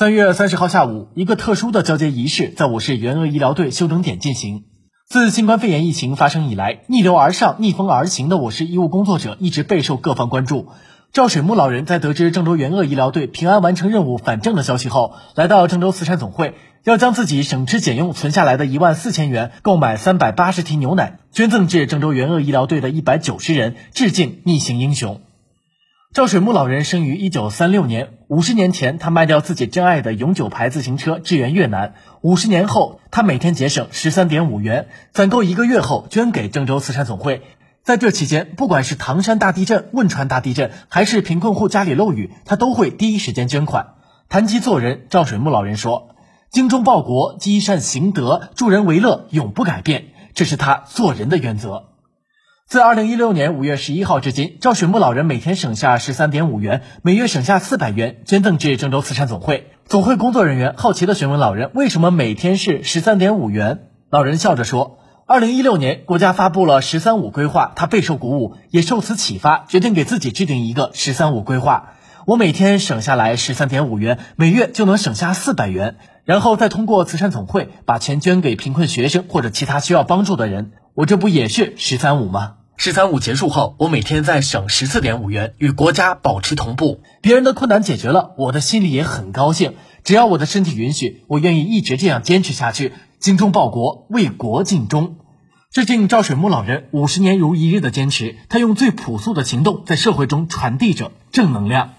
三月三十号下午，一个特殊的交接仪式在我市援鄂医疗队休整点进行。自新冠肺炎疫情发生以来，逆流而上、逆风而行的我市医务工作者一直备受各方关注。赵水木老人在得知郑州援鄂医疗队平安完成任务返郑的消息后，来到郑州慈善总会，要将自己省吃俭用存下来的一万四千元购买三百八十提牛奶，捐赠至郑州援鄂医疗队的一百九十人，致敬逆行英雄。赵水木老人生于一九三六年，五十年前，他卖掉自己珍爱的永久牌自行车支援越南。五十年后，他每天节省十三点五元，攒够一个月后捐给郑州慈善总会。在这期间，不管是唐山大地震、汶川大地震，还是贫困户家里漏雨，他都会第一时间捐款。谈及做人，赵水木老人说：“精忠报国、积善行德、助人为乐，永不改变，这是他做人的原则。”自二零一六年五月十一号至今，赵水木老人每天省下十三点五元，每月省下四百元，捐赠至郑州慈善总会。总会工作人员好奇地询问老人：“为什么每天是十三点五元？”老人笑着说：“二零一六年国家发布了‘十三五’规划，他备受鼓舞，也受此启发，决定给自己制定一个‘十三五’规划。我每天省下来十三点五元，每月就能省下四百元，然后再通过慈善总会把钱捐给贫困学生或者其他需要帮助的人。我这不也是‘十三五’吗？”十三五结束后，我每天再省十四点五元，与国家保持同步。别人的困难解决了，我的心里也很高兴。只要我的身体允许，我愿意一直这样坚持下去，精忠报国，为国尽忠。致敬赵水木老人五十年如一日的坚持，他用最朴素的行动在社会中传递着正能量。